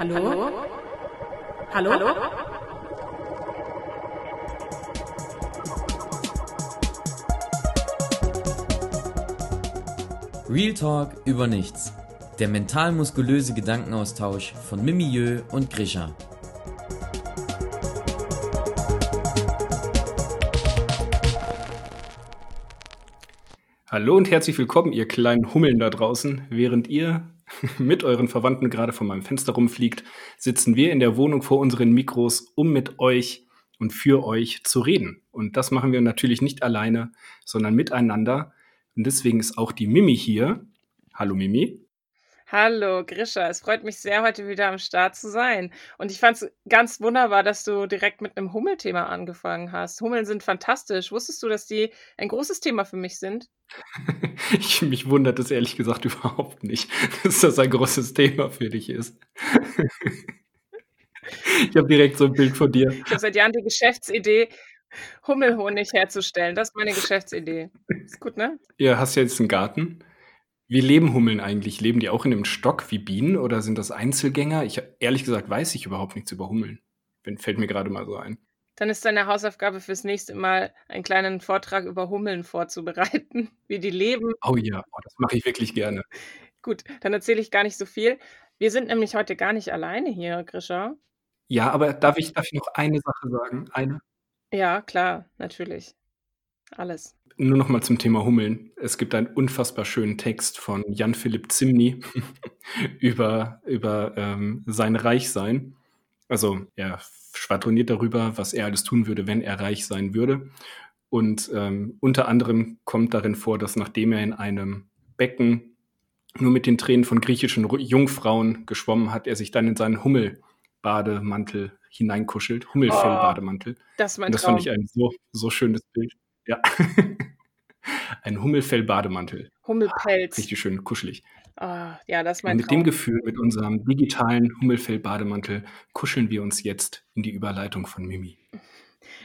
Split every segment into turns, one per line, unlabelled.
Hallo? Hallo? Hallo?
Real Talk über nichts. Der mental-muskulöse Gedankenaustausch von Mimieux und Grisha.
Hallo und herzlich willkommen, ihr kleinen Hummeln da draußen. Während ihr mit euren Verwandten gerade vor meinem Fenster rumfliegt, sitzen wir in der Wohnung vor unseren Mikros, um mit euch und für euch zu reden. Und das machen wir natürlich nicht alleine, sondern miteinander. Und deswegen ist auch die Mimi hier. Hallo Mimi.
Hallo Grisha, es freut mich sehr, heute wieder am Start zu sein. Und ich fand es ganz wunderbar, dass du direkt mit einem Hummelthema angefangen hast. Hummeln sind fantastisch. Wusstest du, dass die ein großes Thema für mich sind?
ich, mich wundert es ehrlich gesagt überhaupt nicht, dass das ein großes Thema für dich ist. ich habe direkt so ein Bild von dir.
Ich habe seit Jahren die Geschäftsidee, Hummelhonig herzustellen. Das ist meine Geschäftsidee. Ist gut, ne?
Ja, hast jetzt einen Garten. Wie leben Hummeln eigentlich? Leben die auch in einem Stock wie Bienen oder sind das Einzelgänger? Ich ehrlich gesagt weiß ich überhaupt nichts über Hummeln. Fällt mir gerade mal so ein.
Dann ist deine Hausaufgabe fürs nächste Mal, einen kleinen Vortrag über Hummeln vorzubereiten, wie die leben.
Oh ja, oh, das mache ich wirklich gerne.
Gut, dann erzähle ich gar nicht so viel. Wir sind nämlich heute gar nicht alleine hier, Grisha.
Ja, aber darf ich, darf ich noch eine Sache sagen? Eine?
Ja, klar, natürlich. Alles.
Nur noch mal zum Thema Hummeln. Es gibt einen unfassbar schönen Text von Jan-Philipp Zimny über, über ähm, sein Reichsein. Also er schwadroniert darüber, was er alles tun würde, wenn er reich sein würde. Und ähm, unter anderem kommt darin vor, dass nachdem er in einem Becken nur mit den Tränen von griechischen Jungfrauen geschwommen hat, er sich dann in seinen Hummelbademantel hineinkuschelt, Hummelfellbademantel.
Oh, das ist mein
Und das
Traum.
fand ich ein so, so schönes Bild. Ja. ein Hummelfell-Bademantel.
Hummelpelz.
Richtig schön kuschelig.
Ah, ja, das ist mein
Und mit
Traum.
dem Gefühl, mit unserem digitalen Hummelfell-Bademantel, kuscheln wir uns jetzt in die Überleitung von Mimi.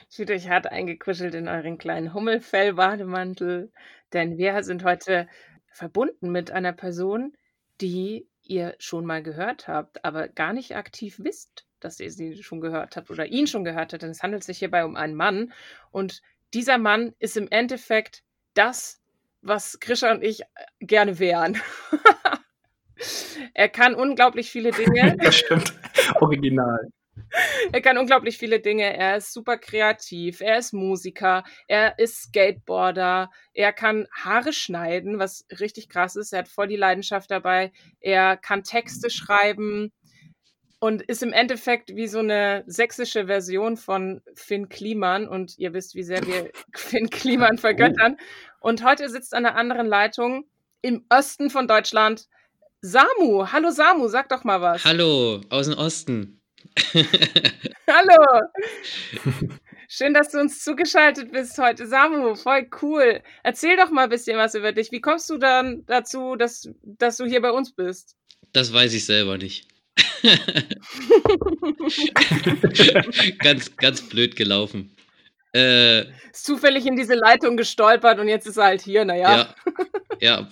Fühlt euch hart eingekuschelt in euren kleinen Hummelfell-Bademantel, denn wir sind heute verbunden mit einer Person, die ihr schon mal gehört habt, aber gar nicht aktiv wisst, dass ihr sie schon gehört habt oder ihn schon gehört habt, denn es handelt sich hierbei um einen Mann und dieser Mann ist im Endeffekt das, was Grisha und ich gerne wären. er kann unglaublich viele Dinge.
das stimmt. Original.
Er kann unglaublich viele Dinge. Er ist super kreativ. Er ist Musiker. Er ist Skateboarder. Er kann Haare schneiden, was richtig krass ist. Er hat voll die Leidenschaft dabei. Er kann Texte schreiben und ist im Endeffekt wie so eine sächsische Version von Finn Kliman. Und ihr wisst, wie sehr wir Finn Kliman vergöttern. Und heute sitzt an einer anderen Leitung im Osten von Deutschland Samu. Hallo Samu, sag doch mal was.
Hallo, aus dem Osten.
Hallo. Schön, dass du uns zugeschaltet bist heute. Samu, voll cool. Erzähl doch mal ein bisschen was über dich. Wie kommst du dann dazu, dass, dass du hier bei uns bist?
Das weiß ich selber nicht. ganz, ganz blöd gelaufen. Äh,
ist zufällig in diese Leitung gestolpert und jetzt ist er halt hier, naja.
ja, ja,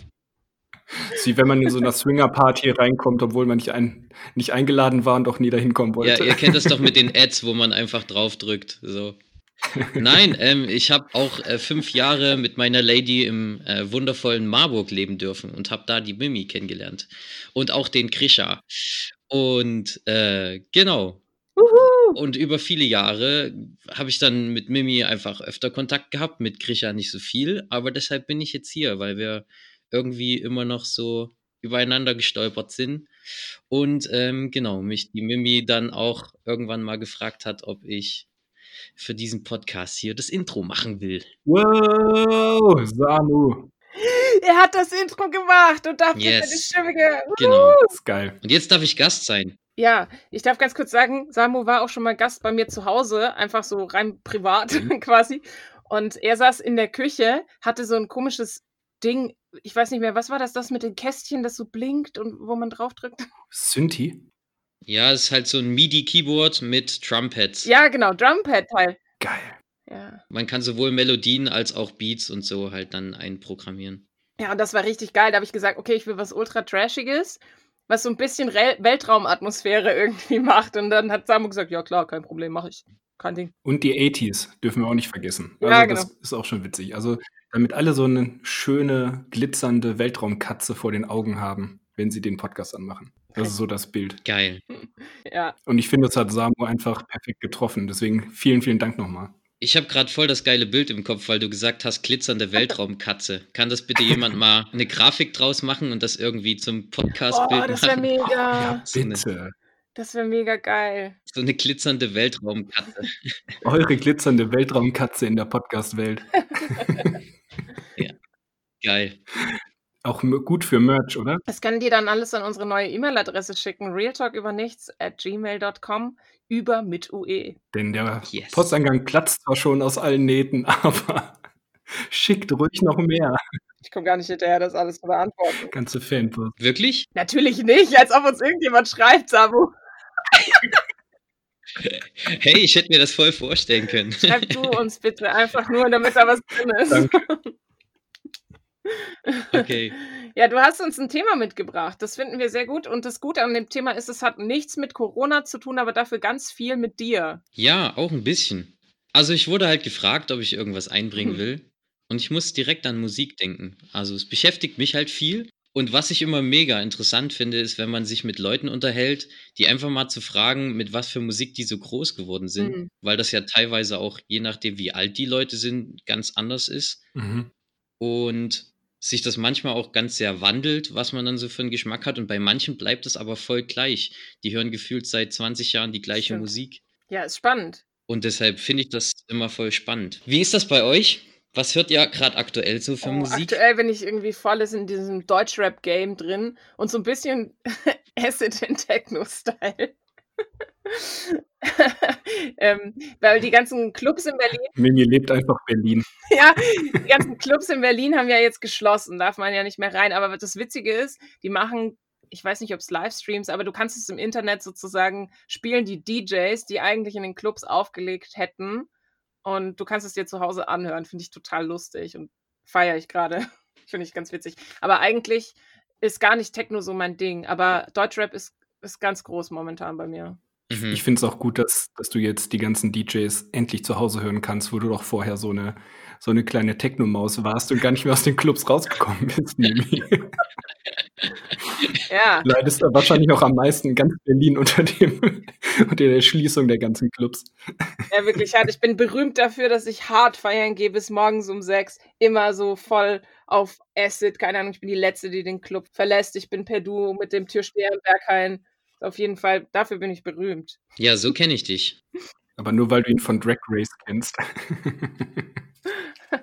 Wie wenn man in so einer Swinger-Party reinkommt, obwohl man nicht, ein, nicht eingeladen war und auch nie dahin kommen
ja,
wollte.
ihr kennt das doch mit den Ads, wo man einfach draufdrückt. So. Nein, ähm, ich habe auch äh, fünf Jahre mit meiner Lady im äh, wundervollen Marburg leben dürfen und habe da die Mimi kennengelernt. Und auch den Krisha. Und äh, genau.
Uhu.
Und über viele Jahre habe ich dann mit Mimi einfach öfter Kontakt gehabt, mit Grisha nicht so viel, aber deshalb bin ich jetzt hier, weil wir irgendwie immer noch so übereinander gestolpert sind. Und ähm, genau, mich die Mimi dann auch irgendwann mal gefragt hat, ob ich für diesen Podcast hier das Intro machen will.
Wow, Samu.
Er hat das Intro gemacht und dafür
Yes.
seine Stimme ge
Genau.
Das ist geil.
Und jetzt darf ich Gast sein.
Ja, ich darf ganz kurz sagen, Samu war auch schon mal Gast bei mir zu Hause, einfach so rein privat
Mhm.
quasi. Und er saß in der Küche, hatte so ein komisches Ding, ich weiß nicht mehr, was war das, das mit den Kästchen, das so blinkt und wo man draufdrückt?
Synthi?
Ja, es ist halt so ein MIDI-Keyboard mit Trumpets.
Ja, genau, Drumpad-Teil.
Geil.
Ja.
Man kann sowohl Melodien als auch Beats und so halt dann einprogrammieren.
Ja, und das war richtig geil. Da habe ich gesagt, okay, ich will was ultra trashiges. was so ein bisschen Rel Weltraumatmosphäre irgendwie macht. Und dann hat Samu gesagt: „Ja klar, kein Problem, mache ich. Kein Ding.“
Und die 80s dürfen wir auch nicht vergessen.
Ja,
Also,
genau.
das ist auch schon witzig. Also, damit alle so 'ne schöne, glitzernde Weltraumkatze vor den Augen haben, wenn sie den Podcast anmachen. Das ist so das Bild.
Geil.
Ja.
Und ich finde, das hat Samu einfach perfekt getroffen. Deswegen vielen, vielen Dank noch mal.
Ich habe gerade voll das geile Bild im Kopf, weil du gesagt hast, glitzernde Weltraumkatze. Kann das bitte jemand mal eine Grafik draus machen und das irgendwie zum Podcast-Bild
Oh, das wäre
machen?
mega.
Ja,
So
bitte.
Das wäre mega geil.
so 'ne glitzernde Weltraumkatze.
Eure glitzernde Weltraumkatze in der Podcast-Welt.
Geil.
Auch gut für Merch, oder?
Das können die dann alles an unsere neue E-Mail-Adresse schicken, realtalkübernichts@gmail.com über mit UE.
Denn der
Yes.
Posteingang platzt zwar schon aus allen Nähten, aber schickt ruhig noch mehr.
Ich komme gar nicht hinterher, das alles zu beantworten.
Ganze Fanpost.
Wirklich?
Natürlich nicht, als ob uns irgendjemand schreibt, Samu.
Hey, ich hätte mir das voll vorstellen können.
Schreib du uns bitte einfach nur, damit da was drin ist.
Danke.
Okay.
Ja, du hast uns ein Thema mitgebracht. Das finden wir sehr gut. Und das Gute an dem Thema ist, es hat nichts mit Corona zu tun, aber dafür ganz viel mit dir.
Ja, auch ein bisschen. Also, ich wurde halt gefragt, ob ich irgendwas einbringen
Hm.
will und ich muss direkt an Musik denken. Also, es beschäftigt mich halt viel und was ich immer mega interessant finde, ist, wenn man sich mit Leuten unterhält, die einfach mal zu fragen, mit was für Musik die so groß geworden sind,
Mhm.
weil das ja teilweise auch, je nachdem, wie alt die Leute sind, ganz anders ist.
Mhm.
Und sich das manchmal auch ganz sehr wandelt, was man dann so für einen Geschmack hat. Und bei manchen bleibt es aber voll gleich. Die hören gefühlt seit 20 Jahren die gleiche
Stimmt.
Musik.
Ja, ist spannend.
Und deshalb finde ich das immer voll spannend. Wie ist das bei euch? Was hört ihr gerade aktuell so für
Oh,
Musik?
aktuell bin ich irgendwie voll in diesem Deutschrap-Game drin und so ein bisschen Acid in Techno-Style. ähm, weil die ganzen Clubs in Berlin,
Mimi lebt einfach Berlin.
ja, die ganzen Clubs in Berlin haben ja jetzt geschlossen, darf man ja nicht mehr rein. Aber das Witzige ist, die machen, ich weiß nicht, ob es Livestreams, aber du kannst es im Internet sozusagen spielen, die DJs, die eigentlich in den Clubs aufgelegt hätten. Und du kannst es dir zu Hause anhören. Finde ich total lustig und feiere ich gerade. Finde ich ganz witzig. Aber eigentlich ist gar nicht Techno so mein Ding. Aber Deutschrap ist, ist ganz groß momentan bei mir.
Mhm.
Ich finde es auch gut, dass, dass du jetzt die ganzen DJs endlich zu Hause hören kannst, wo du doch vorher so eine, so eine kleine Technomaus warst und gar nicht mehr aus den Clubs rausgekommen bist, Mimi.
Ja,
Leidest da wahrscheinlich auch am meisten in ganz Berlin unter, dem, unter der Schließung der ganzen Clubs.
ja, wirklich hart. Ich bin berühmt dafür, dass ich hart feiern gehe bis morgens um sechs. Immer so voll auf Acid. Keine Ahnung, ich bin die Letzte, die den Club verlässt. Ich bin per Duo mit dem Türsteher im Berghain. Auf jeden Fall, dafür bin ich berühmt.
Ja, so kenne ich dich.
Aber nur weil du ihn von Drag Race kennst.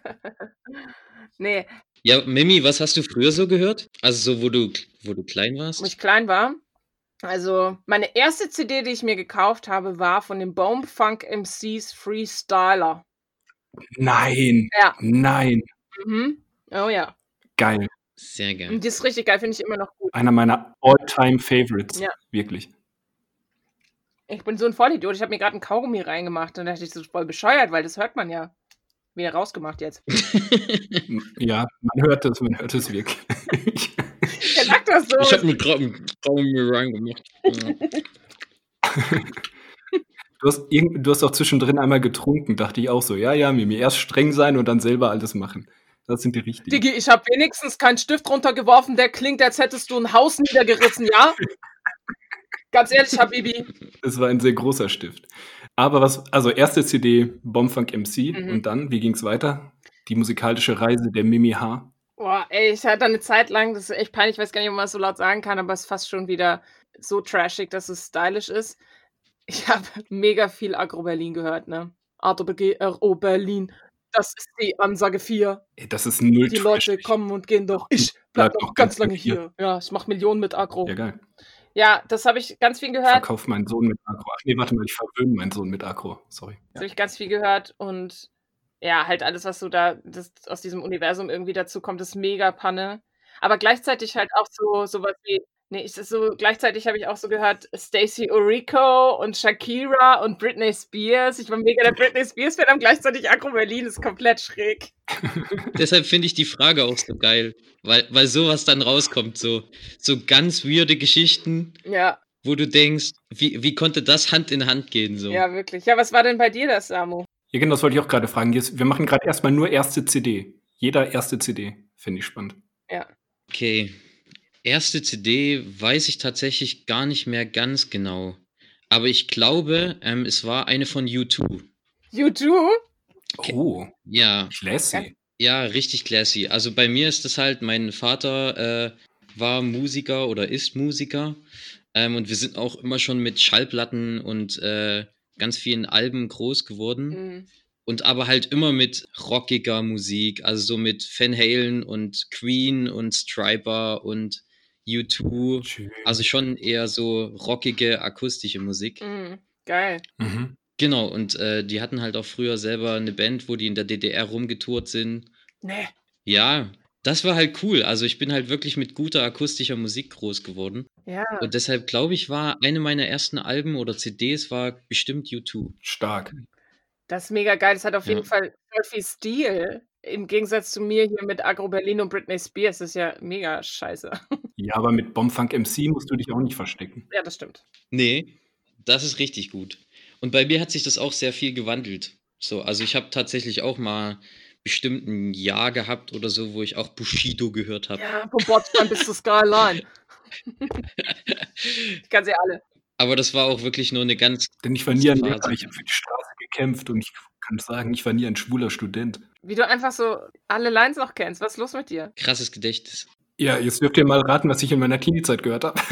nee,
Ja, Mimi, was hast du früher so gehört? Also so, wo du, wo du klein warst?
wo ich klein war. Also, meine erste CD, die ich mir gekauft habe, war von den Bomb Funk MCs Freestyler.
Nein,
Ja.
nein.
Mhm. Oh ja.
Geil.
Sehr gern.
Und die ist richtig geil, finde ich immer noch gut.
Einer meiner All-Time-Favorites.
Ja.
Wirklich.
Ich bin so ein Vollidiot. Ich habe mir gerade einen Kaugummi reingemacht und da dachte ich so voll bescheuert, weil das hört man ja. Wieder rausgemacht jetzt.
Ja, man hört es, man hört es wirklich.
Ja, sag das so.
Ich habe mir gerade einen mir reingemacht. Ja.
Du hast, irgend, du hast auch zwischendrin einmal getrunken, dachte ich auch so. Ja, ja, Mimi, erst streng sein und dann selber alles machen. Das sind die richtigen.
Digi, ich habe wenigstens keinen Stift runtergeworfen, der klingt, als hättest du ein Haus niedergerissen, ja? Ganz ehrlich, Habibi.
Es war ein sehr großer Stift. Aber was, also erste CD Bombfunk MC
Mhm.
und dann, wie ging's weiter? Die musikalische Reise der Mimi H.
Boah, ey, ich hatte eine Zeit lang, das ist echt peinlich, ich weiß gar nicht, ob man das so laut sagen kann, aber es ist fast schon wieder so trashig, dass es stylisch ist. Ich habe mega viel Agro Berlin gehört, ne? AGRO Berlin. Das ist die Ansage 4.
Ey, das ist null
Die
Trash.
Leute kommen und gehen doch. Ich bleib noch ganz lange hier. Ja, ich mach Millionen mit Agro.
Ja, geil.
Ja, das habe ich ganz viel gehört.
Verkauf meinen Sohn mit Agro. Ach nee, warte mal, ich verwöhne meinen Sohn mit Agro. Sorry.
Das habe ich ganz viel gehört und ja, halt alles, was so da das aus diesem Universum irgendwie dazu kommt, ist mega Panne. Aber gleichzeitig halt auch so sowas wie Nee, ich, so, gleichzeitig habe ich auch so gehört, Stacey Orico und Shakira und Britney Spears. Ich war mega der Britney Spears-Fan, aber gleichzeitig Agro Berlin ist komplett schräg.
Deshalb finde ich die Frage auch so geil, weil, weil sowas dann rauskommt, so, so ganz weirde Geschichten,
Ja,
wo du denkst, wie, wie konnte das Hand in Hand gehen, so.
ja, wirklich. Ja, was war denn bei dir das, Samu?
Ja, genau, das wollte ich auch gerade fragen. Wir machen gerade erstmal nur erste CD. Jeder erste CD. Finde ich spannend.
Ja.
Okay. Erste CD weiß ich tatsächlich gar nicht mehr ganz genau. Aber ich glaube, ähm, es war eine von U2.
U2?
Okay.
Oh,
Ja,
classy.
ja, richtig classy. Also bei mir ist das halt, mein Vater äh, war Musiker oder ist Musiker. Ähm, und wir sind auch immer schon mit Schallplatten und äh, ganz vielen Alben groß geworden.
Mhm.
Und aber halt immer mit rockiger Musik, also so mit Van Halen und Queen und Striper und U2.
Schön.
Also schon eher so rockige, akustische Musik.
Mhm. Geil.
Mhm.
Genau, und äh, die hatten halt auch früher selber eine Band, wo die in der DDR rumgetourt sind.
Nee.
Ja, das war halt cool. Also ich bin halt wirklich mit guter akustischer Musik groß geworden.
Ja.
Und deshalb glaube ich, war eine meiner ersten Alben oder CDs war bestimmt U2.
Stark.
Das ist mega geil. Das hat auf
Ja.
jeden Fall voll viel Stil. Im Gegensatz zu mir hier mit Agro Berlin und Britney Spears. Das ist ja mega scheiße.
Ja, aber mit Bombfunk MC musst du dich auch nicht verstecken.
ja, das stimmt.
Nee, das ist richtig gut. Und bei mir hat sich das auch sehr viel gewandelt. So, also ich habe tatsächlich auch mal bestimmt ein Jahr gehabt oder so, wo ich auch Bushido gehört habe.
Ja, vom Bordstein bis zur Skyline. Ich kann sie alle.
Aber das war auch wirklich nur eine ganz.
Denn ich war nie ein. Lehrer, ich habe für die Straße gekämpft und ich kann sagen, ich war nie ein schwuler Student.
Wie du einfach so alle Lines noch kennst. Was ist los mit dir?
krasses Gedächtnis.
Ja, jetzt dürft ihr mal raten, was ich in meiner Teenie-Zeit gehört habe.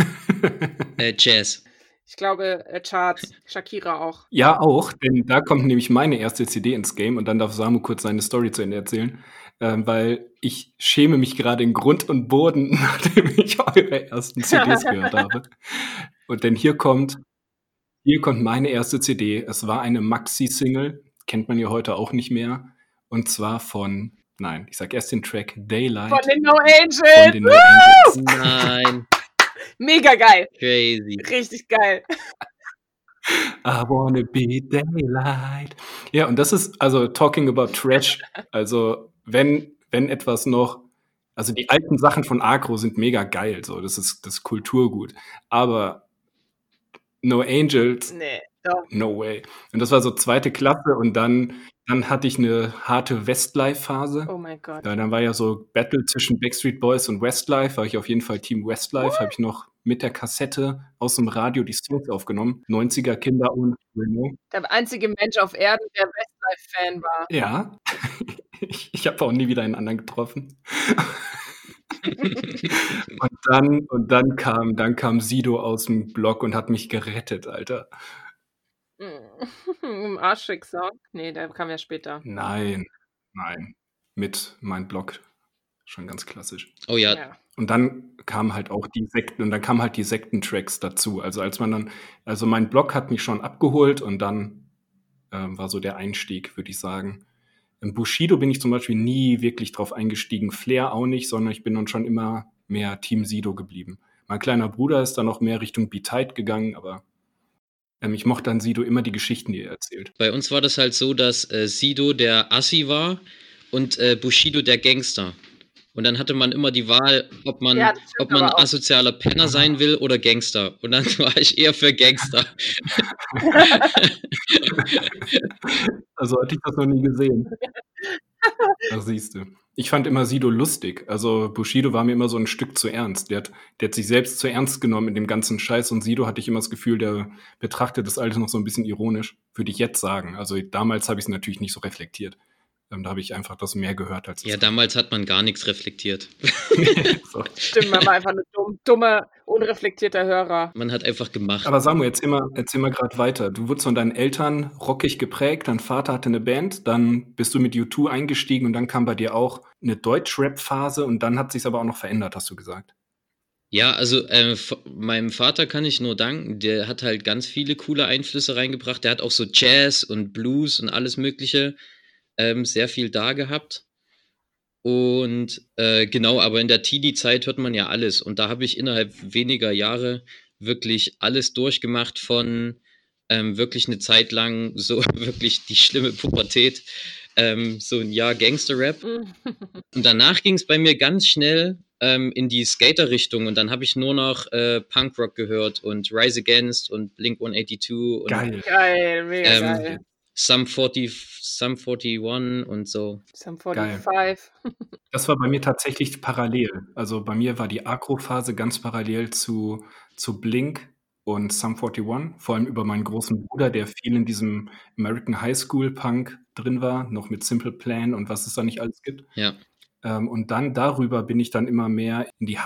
Äh, Jazz.
Ich glaube, äh, Charts, Shakira auch.
ja, auch, denn da kommt nämlich meine erste CD ins Game und dann darf Samu kurz seine Story zu Ende erzählen, ähm, weil ich schäme mich gerade in Grund und Boden, nachdem ich eure ersten CDs gehört habe. Und denn hier kommt, hier kommt meine erste CD. Es war eine Maxi-Single, kennt man ja heute auch nicht mehr, und zwar von, nein, ich sag erst den Track Daylight
Von den No
von
Angels.
den No Angels.
Nein,
Mega geil.
crazy.
Richtig geil.
I wanna be daylight. Ja, und das ist, also talking about Trash, also wenn, wenn etwas noch, also die alten Sachen von Agro sind mega geil, so, das ist, das ist Kulturgut. Aber No Angels,
Nee, doch.
no way. Und das war so zweite Klasse und dann, dann hatte ich eine harte Westlife-Phase.
Oh mein Gott.
Ja, dann war ja so Battle zwischen Backstreet Boys und Westlife, war ich auf jeden Fall Team Westlife, habe ich noch mit der Kassette aus dem Radio die Songs aufgenommen. 90er Kinder und Renault.
Der einzige Mensch auf Erden, der Westlife-Fan war.
Ja, ich, ich habe auch nie wieder einen anderen getroffen. und dann, und dann kam, dann kam Sido aus dem Blog und hat mich gerettet, Alter.
Im Arschschicksal. Nee, der kam ja später.
Nein, nein. Mit mein Blog. Schon ganz klassisch.
Oh ja,
Ja.
Und dann kamen halt auch die Sekten und dann kamen halt die Sektentracks dazu. Also als man dann, also mein Blog hat mich schon abgeholt und dann ähm, war so der Einstieg, würde ich sagen. Im Bushido bin ich zum Beispiel nie wirklich drauf eingestiegen, Flair auch nicht, sondern ich bin dann schon immer mehr Team Sido geblieben. Mein kleiner Bruder ist dann noch mehr Richtung Be-Tight gegangen, aber ähm, ich mochte an Sido immer die Geschichten, die er erzählt.
bei uns war das halt so, dass äh, Sido der Assi war und äh, Bushido der Gangster. Und dann hatte man immer die Wahl, ob man,
Ja, das
ob man asozialer Penner sein will oder Gangster. Und dann war ich eher für Gangster.
Also hatte ich das noch nie gesehen. Da siehst du. Ich fand immer Sido lustig. Also Bushido war mir immer so ein Stück zu ernst. Der hat, der hat sich selbst zu ernst genommen in dem ganzen Scheiß und Sido hatte ich immer das Gefühl, der betrachtet das alles noch so ein bisschen ironisch, würde ich jetzt sagen. Also damals habe ich es natürlich nicht so reflektiert. Ähm, da habe ich einfach das mehr gehört als das.
Ja, damals hat man gar nichts reflektiert.
so.
Stimmt, man war einfach ein dumm, dummer, unreflektierter Hörer.
Man hat einfach gemacht.
Aber Samu, erzähl mal, erzähl mal gerade weiter. Du wurdest von deinen Eltern rockig geprägt, dein Vater hatte eine Band, dann bist du mit U2 eingestiegen und dann kam bei dir auch eine Deutsch-Rap-Phase und dann hat sich's aber auch noch verändert, hast du gesagt.
Ja, also äh, meinem Vater kann ich nur danken. Der hat halt ganz viele coole Einflüsse reingebracht. Der hat auch so Jazz und Blues und alles Mögliche ähm, sehr viel da gehabt. Und äh, genau, aber in der Teenie-Zeit hört man ja alles. Und da habe ich innerhalb weniger Jahre wirklich alles durchgemacht von ähm, wirklich eine Zeit lang so wirklich die schlimme Pubertät, ähm, so ein Jahr Gangster-Rap. und danach ging es bei mir ganz schnell ähm, in die Skater-Richtung und dann habe ich nur noch äh, Punkrock gehört und Rise Against und Blink 182 und
Geil.
Geil, mega
Ähm,
geil.
Sum 40, Sum 41 und so.
Some
Geil.
45.
Das war bei mir tatsächlich parallel. Also bei mir war die Agro-Phase ganz parallel zu, zu Blink und Sum 41, vor allem über meinen großen Bruder, der viel in diesem American High School Punk drin war, noch mit Simple Plan und was es da nicht alles gibt.
Ja.
Ähm, und dann darüber bin ich dann immer mehr in die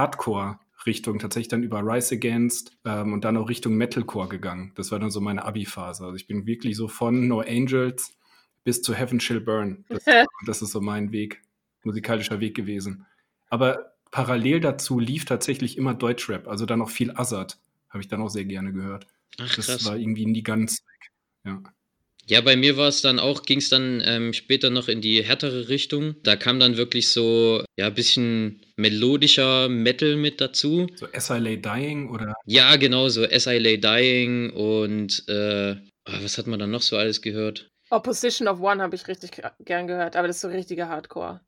Hardcore-Richtung, tatsächlich dann über Rise Against ähm, und dann auch Richtung Metalcore gegangen. Das war dann so meine Abi-Phase. Also ich bin wirklich so von No Angels bis zu Heaven Shall Burn. Das, das ist so mein Weg, musikalischer Weg gewesen. Aber parallel dazu lief tatsächlich immer Deutschrap, also dann auch viel Azad, habe ich dann auch sehr gerne gehört.
Ach
Das war irgendwie nie ganz weg. Ja.
Ja, bei mir war es dann auch, ging es dann ähm, später noch in die härtere Richtung. Da kam dann wirklich so, ja, ein bisschen melodischer Metal mit dazu.
So SLA Dying oder
Ja, genau, so S.I. Lay Dying und äh, ah, was hat man dann noch so alles gehört?
Opposition of One habe ich richtig gern gehört, aber das ist so richtiger Hardcore.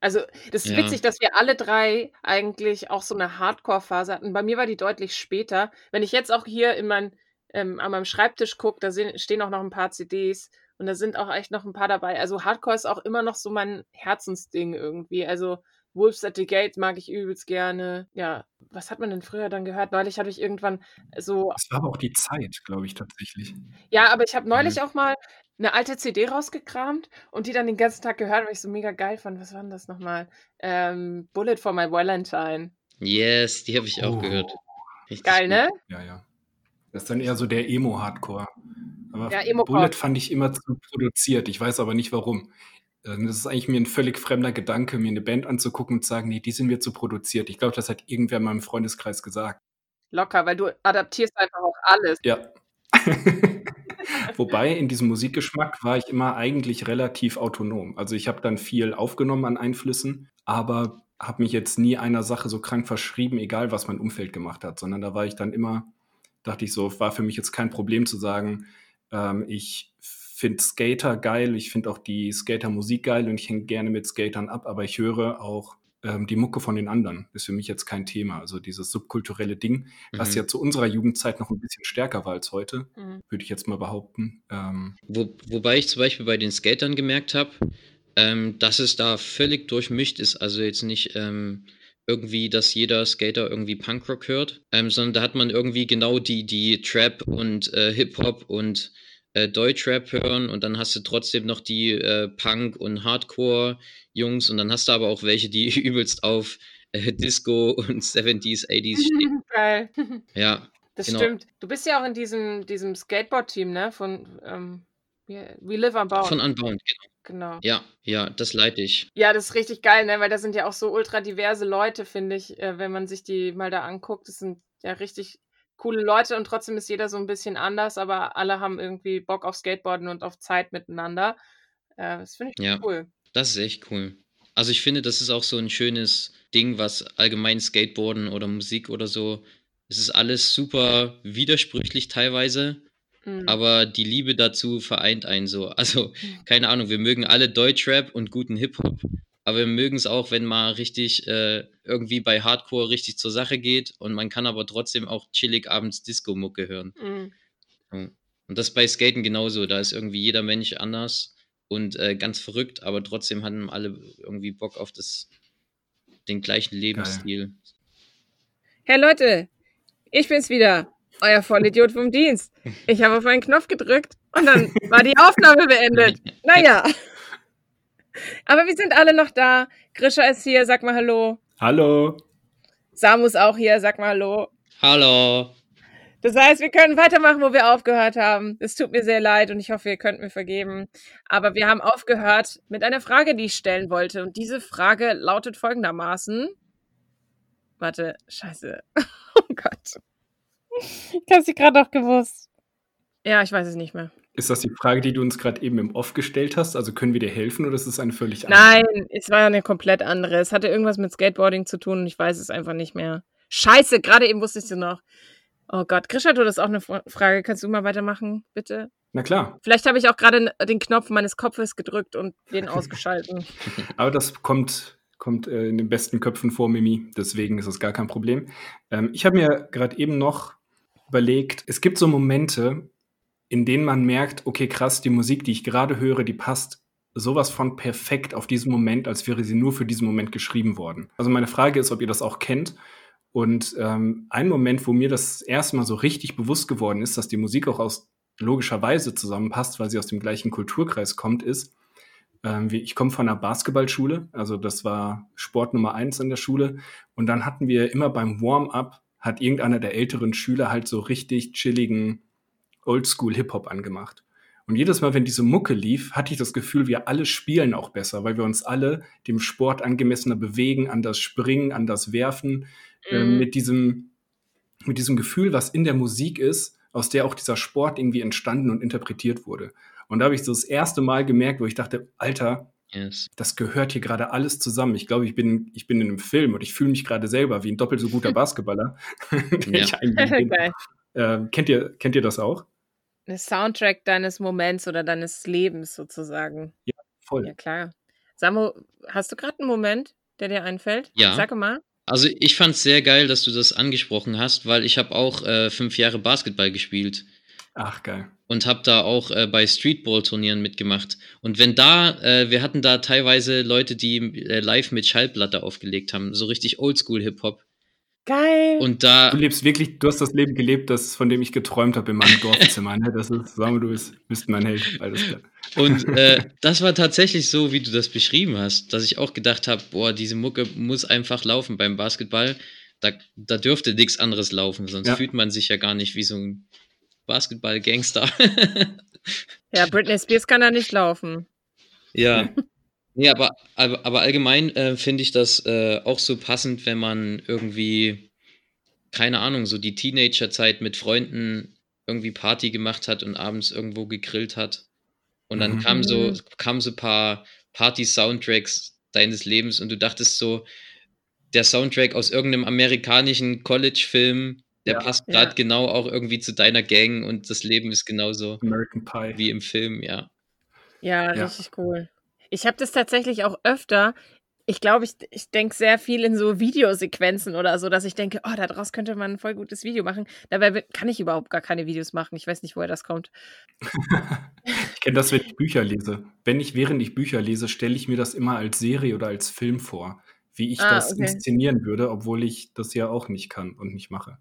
Also, das ist
Ja.
witzig, dass wir alle drei eigentlich auch so eine Hardcore-Phase hatten. Bei mir war die deutlich später. Wenn ich jetzt auch hier in mein, ähm, an meinem Schreibtisch gucke, da stehen auch noch ein paar CDs und da sind auch echt noch ein paar dabei. Also, Hardcore ist auch immer noch so mein Herzensding irgendwie. Also, Wolves at the Gate mag ich übelst gerne. Ja, was hat man denn früher dann gehört? Neulich hatte ich irgendwann so
das war aber auch die Zeit, glaube ich tatsächlich.
ja, aber ich habe neulich
Mhm.
auch mal eine alte CD rausgekramt und die dann den ganzen Tag gehört, weil ich so mega geil fand. Was war denn das nochmal? Ähm, Bullet for My Valentine.
Yes, die habe ich auch
Oh.
gehört. Richtig
Geil,
gut.
ne?
Ja, ja. Das ist dann eher so der Emo-Hardcore. Aber
Ja, Emo-Pop.
Bullet fand ich immer zu produziert. Ich weiß aber nicht warum. Ähm, Das ist eigentlich mir ein völlig fremder Gedanke, mir eine Band anzugucken und zu sagen, nee, die sind mir zu produziert. Ich glaube, das hat irgendwer in meinem Freundeskreis gesagt.
Locker, weil du adaptierst einfach auch alles.
Ja. Wobei in diesem Musikgeschmack war ich immer eigentlich relativ autonom. Also ich habe dann viel aufgenommen an Einflüssen, aber habe mich jetzt nie einer Sache so krank verschrieben, egal was mein Umfeld gemacht hat, sondern da war ich dann immer, dachte ich so, war für mich jetzt kein Problem zu sagen, ähm, ich finde Skater geil, ich finde auch die Skater-Musik geil und ich hänge gerne mit Skatern ab, aber ich höre auch ähm, die Mucke von den anderen. Ist für mich jetzt kein Thema. Also dieses subkulturelle Ding, was
Mhm.
ja zu unserer Jugendzeit noch ein bisschen stärker war als heute,
Mhm.
würde ich jetzt mal behaupten. Ähm,
Wo, wobei ich zum Beispiel bei den Skatern gemerkt habe, ähm, dass es da völlig durchmischt ist. Also jetzt nicht ähm, irgendwie, dass jeder Skater irgendwie Punkrock hört, ähm, sondern da hat man irgendwie genau die, die Trap und äh, Hip-Hop und äh, Deutschrap hören und dann hast du trotzdem noch die äh, Punk- und Hardcore-Jungs und dann hast du aber auch welche, die übelst auf äh, Disco und 70s, 80s stehen.
Geil.
Ja,
Das
Genau.
stimmt. Du bist ja auch in diesem, diesem Skateboard-Team, ne? Von ähm, We We Live Unbound.
von Unbound, genau.
genau.
Ja, ja, das leite ich.
Ja, das ist richtig geil, ne? Weil da sind ja auch so ultra diverse Leute, finde ich, äh, wenn man sich die mal da anguckt. Das sind ja richtig coole Leute und trotzdem ist jeder so ein bisschen anders, aber alle haben irgendwie Bock auf Skateboarden und auf Zeit miteinander. Äh, das finde ich
Ja.
cool.
Das ist echt cool. Also ich finde, das ist auch so ein schönes Ding, was allgemein Skateboarden oder Musik oder so, es ist alles super widersprüchlich teilweise,
Mhm.
aber die Liebe dazu vereint einen so. Also, keine Ahnung, wir mögen alle Deutschrap und guten Hip-Hop, aber wir mögen es auch, wenn mal richtig äh, irgendwie bei Hardcore richtig zur Sache geht und man kann aber trotzdem auch chillig abends Disco-Mucke hören.
Mhm.
Und das bei Skaten genauso. Da ist irgendwie jeder Mensch anders und äh, ganz verrückt, aber trotzdem hatten alle irgendwie Bock auf das, den gleichen Lebensstil.
Hey Leute, ich bin's wieder, euer Vollidiot vom Dienst. Ich habe auf einen Knopf gedrückt und dann war die Aufnahme beendet. Naja. Aber wir sind alle noch da. Grisha ist hier, sag mal Hallo.
Hallo.
Samu ist auch hier, sag mal Hallo.
Hallo!
Das heißt, wir können weitermachen, wo wir aufgehört haben. Es tut mir sehr leid und ich hoffe, ihr könnt mir vergeben. Aber wir haben aufgehört mit einer Frage, die ich stellen wollte. Und diese Frage lautet folgendermaßen. Warte, scheiße. Oh Gott. Ich habe sie gerade noch gewusst. Ja, ich weiß es nicht mehr.
Ist das die Frage, die du uns gerade eben im Off gestellt hast? Also können wir dir helfen oder ist es eine völlig andere?
Nein, es war eine komplett andere. Es hatte irgendwas mit Skateboarding zu tun und ich weiß es einfach nicht mehr. Scheiße, gerade eben wusste ich es noch. Oh Gott, Grisha, du das auch eine Frage. Kannst du mal weitermachen, bitte?
Na klar.
Vielleicht habe ich auch gerade den Knopf meines Kopfes gedrückt und den ausgeschalten.
Aber das kommt, kommt äh, in den besten Köpfen vor, Mimi. Deswegen ist das gar kein Problem. Ähm, ich habe mir gerade eben noch überlegt, es gibt so Momente, in denen man merkt, okay, krass, die Musik, die ich gerade höre, die passt sowas von perfekt auf diesen Moment, als wäre sie nur für diesen Moment geschrieben worden. Also meine Frage ist, ob ihr das auch kennt. Und ähm, ein Moment, wo mir das erste Mal so richtig bewusst geworden ist, dass die Musik auch aus logischer Weise zusammenpasst, weil sie aus dem gleichen Kulturkreis kommt, ist, ähm, ich komme von einer Basketballschule, also das war Sport Nummer eins in der Schule. Und dann hatten wir immer beim Warm-up, hat irgendeiner der älteren Schüler halt so richtig chilligen Oldschool-Hip-Hop angemacht. Und jedes Mal, wenn diese Mucke lief, hatte ich das Gefühl, wir alle spielen auch besser, weil wir uns alle dem Sport angemessener bewegen, an das Springen, an das Werfen, äh, mhm. äh, mit diesem, mit diesem Gefühl, was in der Musik ist, aus der auch dieser Sport irgendwie entstanden und interpretiert wurde. Und da habe ich so das erste Mal gemerkt, wo ich dachte, Alter, yes. das gehört hier gerade alles zusammen. Ich glaube, ich bin, ich bin in einem Film und ich fühle mich gerade selber wie ein doppelt so guter Basketballer. ja. äh, kennt, ihr, kennt ihr das auch?
Ein Soundtrack deines Moments oder deines Lebens sozusagen.
Ja, voll.
Ja, klar. Samo, hast du gerade einen Moment, der dir einfällt?
Ja.
Sag mal.
Also ich fand es sehr geil, dass du das angesprochen hast, weil ich habe auch äh, fünf Jahre Basketball gespielt.
Ach, geil.
Und habe da auch äh, bei Streetball-Turnieren mitgemacht. Und wenn da, äh, wir hatten da teilweise Leute, die äh, live mit Schallplatte aufgelegt haben, so richtig Oldschool-Hip-Hop.
Geil.
Und da.
Du lebst wirklich, du hast das Leben gelebt, das, von dem ich geträumt habe in meinem Dorfzimmer. Ne? Das ist, sagen wir, du bist, bist mein Held. Alles klar.
Und äh, das war tatsächlich so, wie du das beschrieben hast, dass ich auch gedacht habe, boah, diese Mucke muss einfach laufen beim Basketball. Da, da dürfte nichts anderes laufen, sonst ja. fühlt man sich ja gar nicht wie so ein Basketball-Gangster.
ja, Britney Spears kann da nicht laufen.
Ja. Nee, aber, aber, aber allgemein äh, finde ich das äh, auch so passend, wenn man irgendwie, keine Ahnung, so die Teenagerzeit mit Freunden irgendwie Party gemacht hat und abends irgendwo gegrillt hat. Und dann mhm. kamen so, kamen so ein paar Party-Soundtracks deines Lebens und du dachtest so, der Soundtrack aus irgendeinem amerikanischen College-Film, der ja, passt gerade ja. genau auch irgendwie zu deiner Gang und das Leben ist genauso
American Pie.
wie im Film, ja.
Ja, ja. richtig cool. Ich habe das tatsächlich auch öfter. Ich glaube, ich, ich denke sehr viel in so Videosequenzen oder so, dass ich denke, oh, daraus könnte man ein voll gutes Video machen. Dabei kann ich überhaupt gar keine Videos machen. Ich weiß nicht, woher das kommt.
ich kenne das, wenn ich Bücher lese. Wenn ich, während ich Bücher lese, stelle ich mir das immer als Serie oder als Film vor, wie ich ah, das okay. inszenieren würde, obwohl ich das ja auch nicht kann und nicht mache.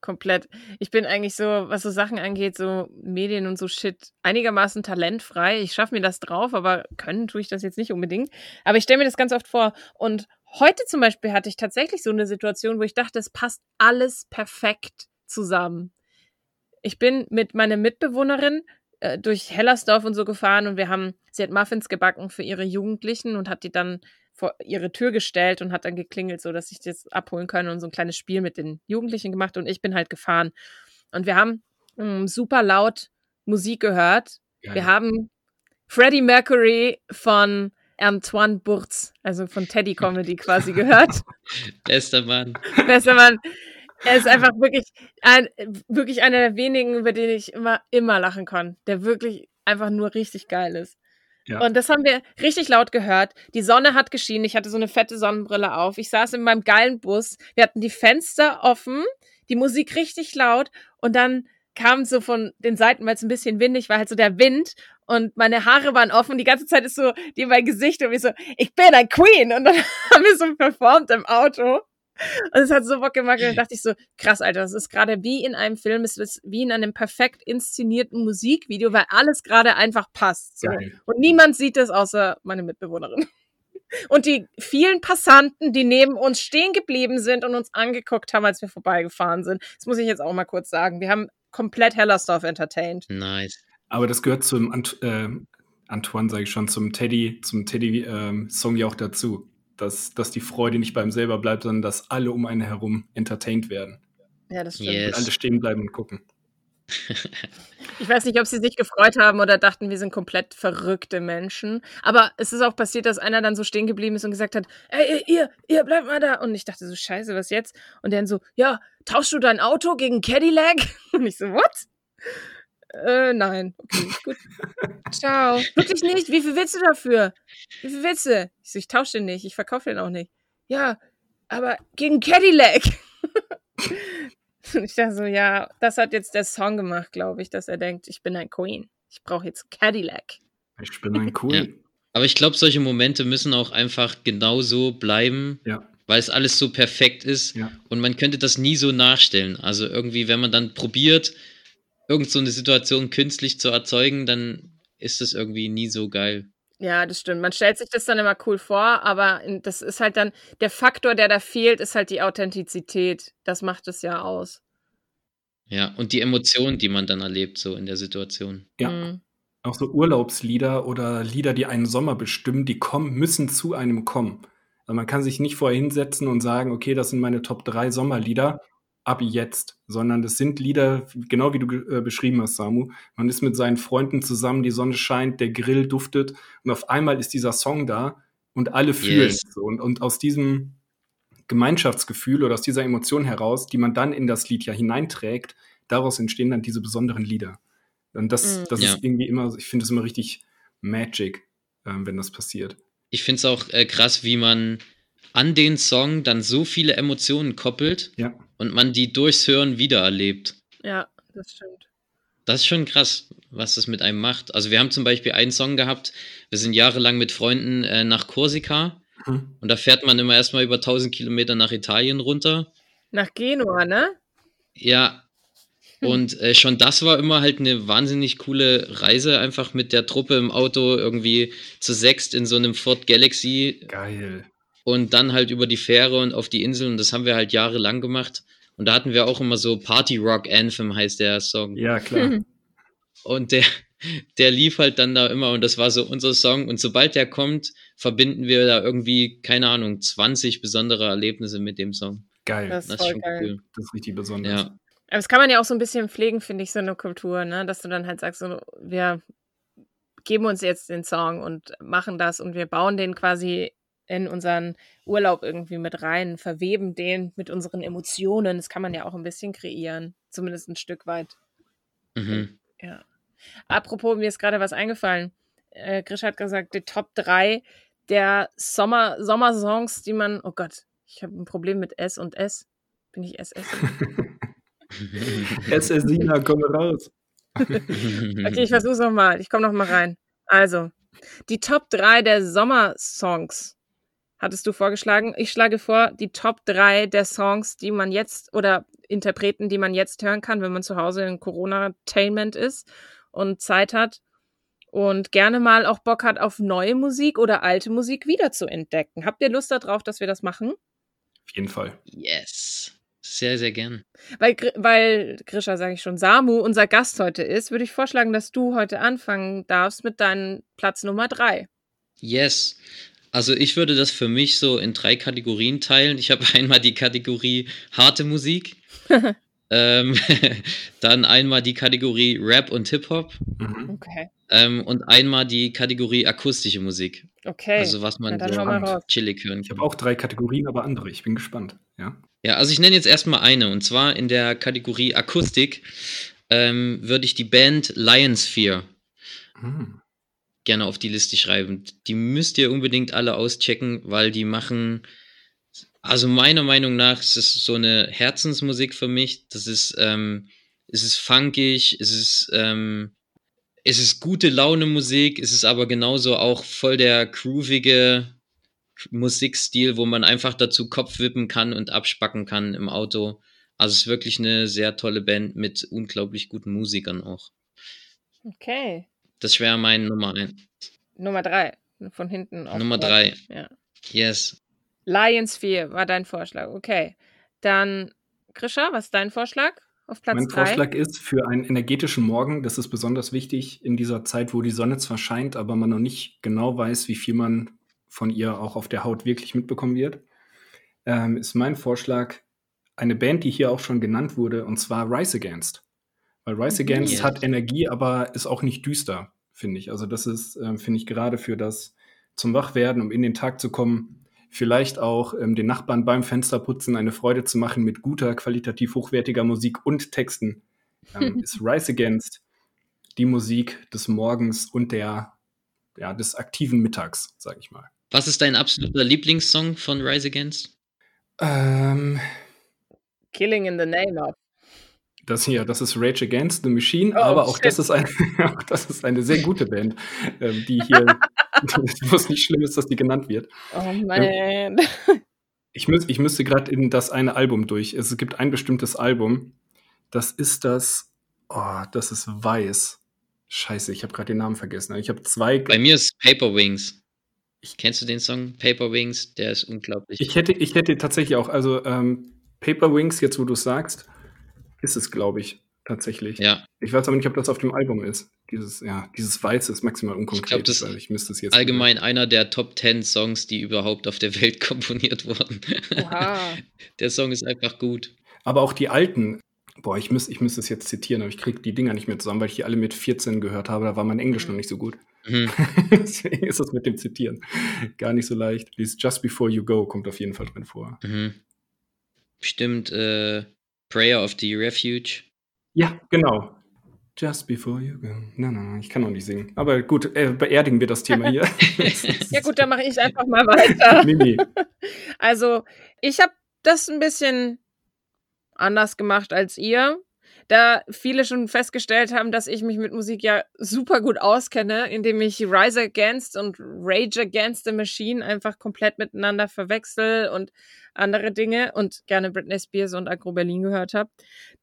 Komplett. Ich bin eigentlich so, was so Sachen angeht, so Medien und so Shit, einigermaßen talentfrei. Ich schaffe mir das drauf, aber können tue ich das jetzt nicht unbedingt. Aber ich stelle mir das ganz oft vor. Und heute zum Beispiel hatte ich tatsächlich so eine Situation, wo ich dachte, es passt alles perfekt zusammen. Ich bin mit meiner Mitbewohnerin äh, durch Hellersdorf und so gefahren und wir haben, sie hat Muffins gebacken für ihre Jugendlichen und hat die dann vor ihre Tür gestellt und hat dann geklingelt, so dass ich das abholen kann und so ein kleines Spiel mit den Jugendlichen gemacht und ich bin halt gefahren. Und wir haben um, super laut Musik gehört. Geil. Wir haben Freddie Mercury von Antoine Burz, also von Teddy Comedy quasi gehört.
Bester Mann.
Bester Mann. Er ist einfach wirklich, ein, wirklich einer der wenigen, über den ich immer, immer lachen kann, der wirklich einfach nur richtig geil ist. Ja. Und das haben wir richtig laut gehört. Die Sonne hat geschienen. Ich hatte so eine fette Sonnenbrille auf. Ich saß in meinem geilen Bus. Wir hatten die Fenster offen, die Musik richtig laut und dann kam so von den Seiten, weil es ein bisschen windig war, halt so der Wind und meine Haare waren offen. Die ganze Zeit ist so die mein Gesicht und ich so, ich bin ein Queen. Und dann haben wir so performt im Auto. Und es hat so Bock gemacht. Und dann dachte ich so, krass, Alter, das ist gerade wie in einem Film, es ist wie in einem perfekt inszenierten Musikvideo, weil alles gerade einfach passt. So. Und niemand sieht das außer meine Mitbewohnerin. Und die vielen Passanten, die neben uns stehen geblieben sind und uns angeguckt haben, als wir vorbeigefahren sind. Das muss ich jetzt auch mal kurz sagen. Wir haben komplett Hellersdorf entertained.
Nice.
Aber das gehört zum Ant äh, Antoine, sage ich schon, zum Teddy, zum Teddy-Song ähm, ja auch dazu dass, dass die Freude nicht beim selber bleibt, sondern dass alle um einen herum entertained werden.
Ja, das stimmt.
Yes. alle stehen bleiben und gucken.
Ich weiß nicht, ob sie sich gefreut haben oder dachten, wir sind komplett verrückte Menschen. Aber es ist auch passiert, dass einer dann so stehen geblieben ist und gesagt hat, ey, ihr, ihr, bleibt mal da. Und ich dachte so, scheiße, was jetzt? Und dann so, ja, tauschst du dein Auto gegen Cadillac? Und ich so, what? Äh, nein. Okay, gut. Ciao. Wirklich nicht? Wie viel willst du dafür? Wie viel willst du? Ich so, ich tausche den nicht. Ich verkaufe den auch nicht. Ja, aber gegen Cadillac. ich dachte so, ja, das hat jetzt der Song gemacht, glaube ich, dass er denkt, ich bin ein Queen. Ich brauche jetzt Cadillac.
Ich bin ein Queen.
Ja. Aber ich glaube, solche Momente müssen auch einfach genauso bleiben,
Ja.
weil es alles so perfekt ist
Ja.
und man könnte das nie so nachstellen. Also irgendwie, wenn man dann probiert, irgend so eine Situation künstlich zu erzeugen, dann ist das irgendwie nie so geil.
Ja, das stimmt. Man stellt sich das dann immer cool vor, aber das ist halt dann, der Faktor, der da fehlt, ist halt die Authentizität. Das macht es ja aus.
Ja, und die Emotionen, die man dann erlebt, so in der Situation.
Ja.
Mhm.
Auch so Urlaubslieder oder Lieder, die einen Sommer bestimmen, die kommen, müssen zu einem kommen. Also man kann sich nicht vorher hinsetzen und sagen, okay, das sind meine Top 3 Sommerlieder ab jetzt, sondern das sind Lieder, genau wie du äh, beschrieben hast, Samu. Man ist mit seinen Freunden zusammen, die Sonne scheint, der Grill duftet und auf einmal ist dieser Song da und alle fühlen
Yes.
es so. Und, und aus diesem Gemeinschaftsgefühl oder aus dieser Emotion heraus, die man dann in das Lied ja hineinträgt, daraus entstehen dann diese besonderen Lieder. Und das,
Mhm.
das
Ja.
ist irgendwie immer, ich finde es immer richtig magic, ähm, wenn das passiert.
Ich finde es auch äh, krass, wie man an den Song dann so viele Emotionen koppelt
Ja.
und man die durchs Hören wiedererlebt.
Ja, das stimmt.
Das ist schon krass, was das mit einem macht. Also wir haben zum Beispiel einen Song gehabt, wir sind jahrelang mit Freunden äh, nach Korsika
Hm.
und da fährt man immer erstmal über 1000 Kilometer nach Italien runter.
Nach Genua, ne?
Ja, und äh, schon das war immer halt eine wahnsinnig coole Reise, einfach mit der Truppe im Auto irgendwie zu sechst in so einem Ford Galaxy
Geil.
Und dann halt über die Fähre und auf die Insel und das haben wir halt jahrelang gemacht. Und da hatten wir auch immer so Party Rock Anthem heißt der Song.
Ja, klar.
Und der, der lief halt dann da immer und das war so unser Song. Und sobald der kommt, verbinden wir da irgendwie, keine Ahnung, 20 besondere Erlebnisse mit dem Song.
Geil.
Das
Das,
ist
Das ist
voll
schon
geil.
cool.
ist richtig besonders.
Ja.
Aber das kann man ja auch so ein bisschen pflegen, finde ich, so eine Kultur, ne? Dass du dann halt sagst, so, wir geben uns jetzt den Song und machen das und wir bauen den quasi in unseren Urlaub irgendwie mit rein, verweben den mit unseren Emotionen. Das kann man ja auch ein bisschen kreieren, zumindest ein Stück weit.
Mhm.
Ja. Apropos, mir ist gerade was eingefallen. Äh, Grisch hat gesagt, die Top 3 der Sommer, Sommersongs, die man. Oh Gott, ich habe ein Problem mit S und S. Bin ich SS?
SS Sina, komm raus.
Okay, ich versuch's nochmal. Ich komme nochmal rein. Also, die Top 3 der Sommersongs hattest du vorgeschlagen. Ich schlage vor, die Top 3 der Songs, die man jetzt oder Interpreten, die man jetzt hören kann, wenn man zu Hause in Corona-Tainment ist und Zeit hat und gerne mal auch Bock hat auf neue Musik oder alte Musik wieder zu entdecken. Habt ihr Lust darauf, dass wir das machen?
Auf jeden Fall.
yes. Sehr, sehr gern.
Weil, Gr- weil Grisha, sage ich schon, Samu unser Gast heute ist, würde ich vorschlagen, dass du heute anfangen darfst mit deinem Platz Nummer 3.
Yes. Also ich würde das für mich so in drei Kategorien teilen. Ich habe einmal die Kategorie harte Musik, ähm, dann einmal die Kategorie Rap und Hip-Hop
Mhm.
Okay.
ähm, und einmal die Kategorie akustische Musik.
Okay.
Also was man so chillig hören
Ich
kann.
habe auch drei Kategorien, aber andere. Ich bin gespannt. Ja.
Ja, also ich nenne jetzt erstmal eine und zwar in der Kategorie Akustik ähm, würde ich die Band Lionsphere
Hm.
Gerne auf die Liste schreiben. Die müsst ihr unbedingt alle auschecken, weil die machen, also meiner Meinung nach ist es so eine Herzensmusik für mich. Das ist, ähm, es ist funkig, es ist, ähm, es ist gute Laune Musik, es ist aber genauso auch voll der groovige Musikstil, wo man einfach dazu Kopf wippen kann und abspacken kann im Auto. Also es ist wirklich eine sehr tolle Band mit unglaublich guten Musikern auch.
Okay.
Das wäre mein Nummer 1.
Nummer 3. Von hinten.
Nummer
aufgebaut.
drei.
Ja.
Yes.
Lions 4 war dein Vorschlag. Okay. Dann, Grisha, was ist dein Vorschlag auf Platz
Mein
3?
Vorschlag ist für einen energetischen Morgen, das ist besonders wichtig in dieser Zeit, wo die Sonne zwar scheint, aber man noch nicht genau weiß, wie viel man von ihr auch auf der Haut wirklich mitbekommen wird, ähm, ist mein Vorschlag eine Band, die hier auch schon genannt wurde, und zwar Rise Against. Weil Rise Against
Yes.
hat Energie, aber ist auch nicht düster, finde ich. Also das ist, ähm, finde ich, gerade für das zum Wachwerden, um in den Tag zu kommen, vielleicht auch ähm, den Nachbarn beim Fensterputzen eine Freude zu machen mit guter, qualitativ hochwertiger Musik und Texten, ähm, ist Rise Against die Musik des Morgens und der, ja, des aktiven Mittags, sag ich mal.
Was ist dein absoluter Lieblingssong von Rise Against?
Ähm,
Killing in the Name of.
Das hier, das ist Rage Against the Machine,
Oh,
aber auch
shit.
das, ist ein, auch das ist eine sehr gute Band, ähm, die hier, wo es nicht schlimm ist, dass die genannt wird.
Oh man.
Ich, müß, ich müsste gerade in das eine Album durch. Es gibt ein bestimmtes Album, das ist das, oh, das ist weiß. Scheiße, ich habe gerade den Namen vergessen. Ich habe zwei.
Bei mir ist Paper Wings. Kennst du den Song? Paper Wings, der ist unglaublich.
Ich hätte, ich hätte tatsächlich auch, also ähm, Paper Wings, jetzt wo du es sagst, ist es, glaube ich, tatsächlich.
ja,
Ich weiß aber nicht, ob das auf dem Album ist. Dieses, ja, dieses Weiße ist maximal unkonkret.
glaub, das
weil ich müsste es jetzt
allgemein einer der Top 10 Songs, die überhaupt auf der Welt komponiert wurden.
Oha.
Der Song ist einfach gut.
Aber auch die alten, boah, ich müsste ich müsst es jetzt zitieren, aber ich kriege die Dinger nicht mehr zusammen, weil ich die alle mit 14 gehört habe. Da war mein Englisch noch nicht so gut.
Mhm.
Deswegen ist das mit dem Zitieren gar nicht so leicht. Dieses Just Before You Go kommt auf jeden Fall drin vor.
Mhm. Bestimmt äh, Prayer of the Refuge.
Ja, genau. Just Before You Go. Nein, nein, nein, ich kann noch nicht singen. Aber gut, äh, beerdigen wir das Thema hier.
Ja gut, dann mache ich einfach mal weiter.
Mimi.
Also, ich habe das ein bisschen anders gemacht als ihr. Da viele schon festgestellt haben, dass ich mich mit Musik ja super gut auskenne, indem ich Rise Against und Rage Against the Machine einfach komplett miteinander verwechsel und andere Dinge und gerne Britney Spears und Agro Berlin gehört habe.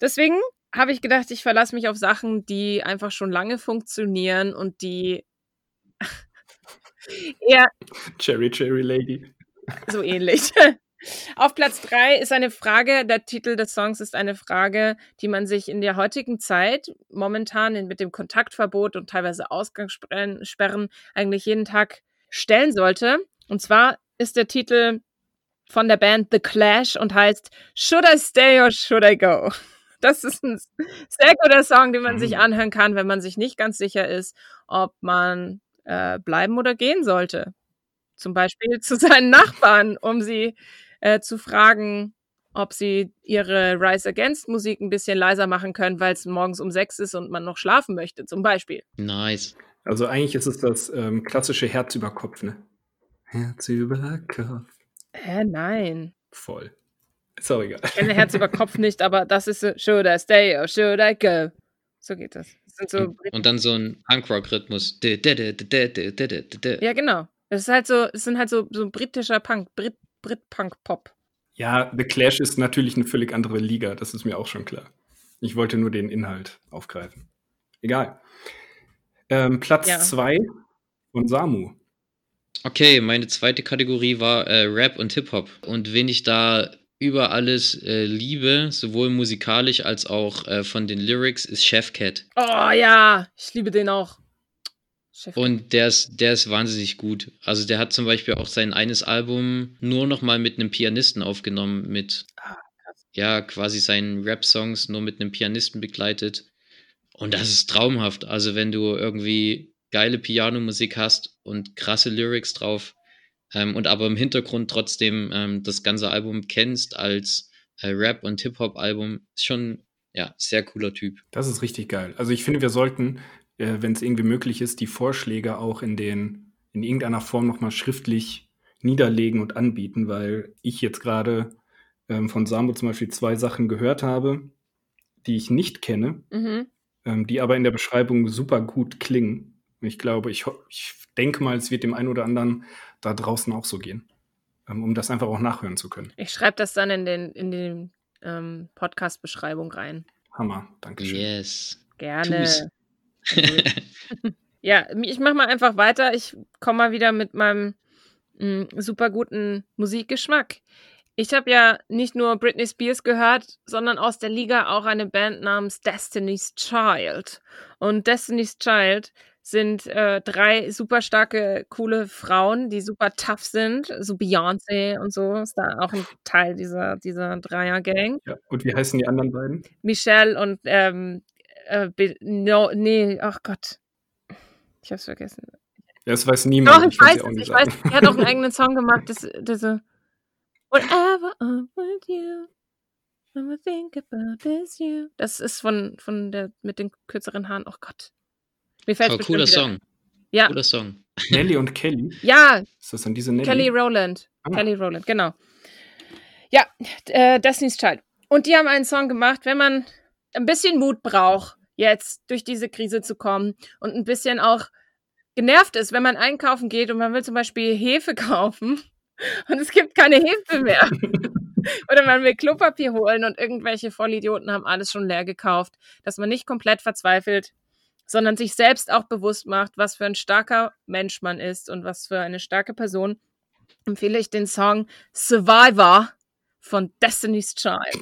Deswegen habe ich gedacht, ich verlasse mich auf Sachen, die einfach schon lange funktionieren und die eher
Cherry Cherry Lady.
so ähnlich. Auf Platz drei ist eine Frage, der Titel des Songs ist eine Frage, die man sich in der heutigen Zeit, momentan mit dem Kontaktverbot und teilweise Ausgangssperren Sperren, eigentlich jeden Tag stellen sollte. Und zwar ist der Titel von der Band The Clash und heißt Should I Stay or Should I Go? Das ist ein sehr guter Song, den man sich
Mhm.
anhören kann, wenn man sich nicht ganz sicher ist, ob man äh, bleiben oder gehen sollte. Zum Beispiel zu seinen Nachbarn, um sie äh, zu fragen, ob sie ihre Rise Against Musik ein bisschen leiser machen können, weil es morgens um sechs ist und man noch schlafen möchte, zum Beispiel.
Nice.
Also eigentlich ist es das ähm, klassische Herz über Kopf, ne? Herz über Kopf.
Hä, nein.
Voll. Sorry. auch.
Ich kenne Herz über Kopf nicht, aber das ist so, should I stay or should I go? So geht das. das so
und dann so ein Punkrock-Rhythmus.
Ja, genau. Das ist halt so, es sind halt so, so britischer Punk, Brit-Punk-Pop.
Ja, The Clash ist natürlich eine völlig andere Liga, das ist mir auch schon klar. Ich wollte nur den Inhalt aufgreifen. Egal. Ähm, Platz
2
ja. von Samu.
Okay, meine zweite Kategorie war äh, Rap und Hip-Hop. Und wen ich da über alles äh, liebe, sowohl musikalisch als auch äh, von den Lyrics, ist Chef Cat.
Oh ja, ich liebe den auch. Chef.
Und der ist, der ist wahnsinnig gut. Also der hat zum Beispiel auch sein eines Album nur noch mal mit einem Pianisten aufgenommen, mit ja quasi seinen Rap-Songs nur mit einem Pianisten begleitet. Und das ist traumhaft. Also wenn du irgendwie geile Pianomusik hast und krasse Lyrics drauf ähm, und aber im Hintergrund trotzdem ähm, das ganze Album kennst als äh, Rap- und Hip-Hop-Album, ist schon ja sehr cooler Typ.
Das ist richtig geil. Also ich finde, wir sollten, äh, wenn es irgendwie möglich ist, die Vorschläge auch in den in irgendeiner Form nochmal schriftlich niederlegen und anbieten, weil ich jetzt gerade ähm, von Samu zum Beispiel zwei Sachen gehört habe, die ich nicht kenne,
Mhm.
ähm, die aber in der Beschreibung super gut klingen. Ich glaube, ich, ich denke mal, es wird dem einen oder anderen da draußen auch so gehen, ähm, um das einfach auch nachhören zu können.
Ich schreibe das dann in den, in den ähm, Podcast-Beschreibung rein.
Hammer, Dankeschön.
Yes.
Gerne. Ja, ich mache mal einfach weiter. Ich komme mal wieder mit meinem mh, super guten Musikgeschmack. Ich habe ja nicht nur Britney Spears gehört, sondern aus der Liga auch eine Band namens Destiny's Child. Und Destiny's Child sind äh, drei super starke, coole Frauen, die super tough sind. So Beyoncé und so ist da auch ein Teil dieser, dieser Dreier-Gang.
Ja. Und wie heißen die anderen beiden?
Michelle und ähm, Äh, no, nee, ach Gott. Ich hab's vergessen.
Das weiß niemand.
Doch, ich, ich weiß es, ich weiß. Er hat auch einen eigenen Song gemacht, das, diese Whatever I'm with you, we think about this you. Das ist von, von der mit den kürzeren Haaren. Oh Gott.
Mir fällt oh, cooler Song.
Ja.
Cooler Song.
Nelly und Kelly.
Ja.
Ist das dann diese Nelly?
Kelly Rowland. Ah. Kelly Rowland, genau. Ja, äh, Destiny's Child. Und die haben einen Song gemacht, wenn man ein bisschen Mut braucht, jetzt durch diese Krise zu kommen und ein bisschen auch genervt ist, wenn man einkaufen geht und man will zum Beispiel Hefe kaufen und es gibt keine Hefe mehr. Oder man will Klopapier holen und irgendwelche Vollidioten haben alles schon leer gekauft, dass man nicht komplett verzweifelt, sondern sich selbst auch bewusst macht, was für ein starker Mensch man ist und was für eine starke Person, empfehle ich den Song Survivor von Destiny's Child.